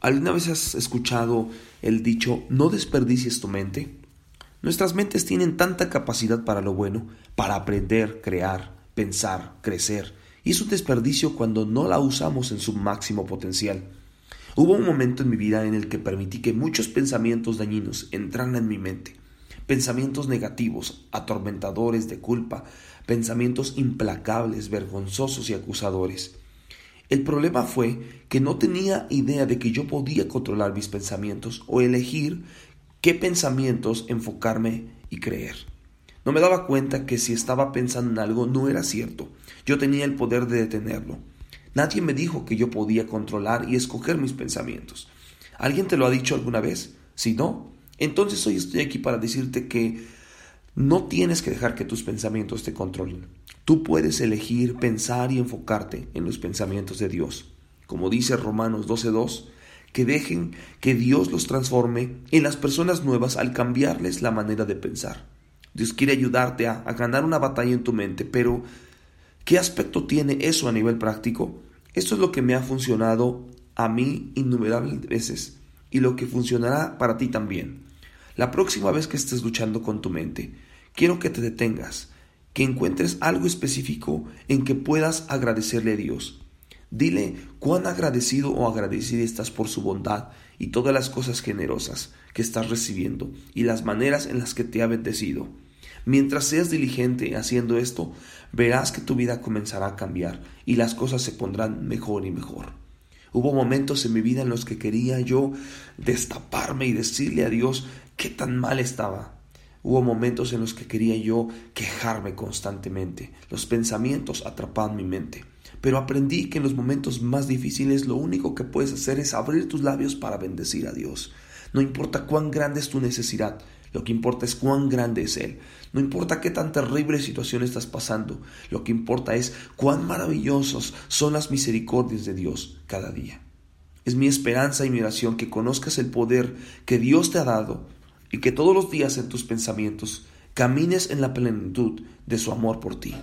¿Alguna vez has escuchado el dicho no desperdicies tu mente? Nuestras mentes tienen tanta capacidad para lo bueno, para aprender, crear, pensar, crecer, y es un desperdicio cuando no la usamos en su máximo potencial. Hubo un momento en mi vida en el que permití que muchos pensamientos dañinos entraran en mi mente, pensamientos negativos, atormentadores de culpa, pensamientos implacables, vergonzosos y acusadores. El problema fue que no tenía idea de que yo podía controlar mis pensamientos o elegir qué pensamientos enfocarme y creer. No me daba cuenta que si estaba pensando en algo no era cierto. Yo tenía el poder de detenerlo. Nadie me dijo que yo podía controlar y escoger mis pensamientos. ¿Alguien te lo ha dicho alguna vez? Si no, entonces hoy estoy aquí para decirte que no tienes que dejar que tus pensamientos te controlen. Tú puedes elegir pensar y enfocarte en los pensamientos de Dios. Como dice Romanos 12.2, que dejen que Dios los transforme en las personas nuevas al cambiarles la manera de pensar. Dios quiere ayudarte a, ganar una batalla en tu mente, pero ¿qué aspecto tiene eso a nivel práctico? Esto es lo que me ha funcionado a mí innumerables veces y lo que funcionará para ti también. La próxima vez que estés luchando con tu mente, quiero que te detengas, que encuentres algo específico en que puedas agradecerle a Dios. Dile cuán agradecido o agradecida estás por su bondad y todas las cosas generosas que estás recibiendo y las maneras en las que te ha bendecido. Mientras seas diligente haciendo esto, verás que tu vida comenzará a cambiar y las cosas se pondrán mejor y mejor. Hubo momentos en mi vida en los que quería yo destaparme y decirle a Dios qué tan mal estaba. Hubo momentos en los que quería yo quejarme constantemente. Los pensamientos atrapaban mi mente. Pero aprendí que en los momentos más difíciles lo único que puedes hacer es abrir tus labios para bendecir a Dios. No importa cuán grande es tu necesidad, lo que importa es cuán grande es Él. No importa qué tan terrible situación estás pasando, lo que importa es cuán maravillosos son las misericordias de Dios cada día. Es mi esperanza y mi oración que conozcas el poder que Dios te ha dado y que todos los días en tus pensamientos camines en la plenitud de su amor por ti.